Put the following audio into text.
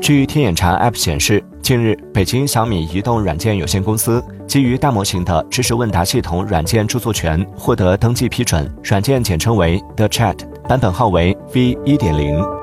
据天眼查 app 显示近日北京小米移动软件有限公司基于大模型的知识问答系统软件著作权获得登记批准软件简称为 the chat 版本号为 v 一点零。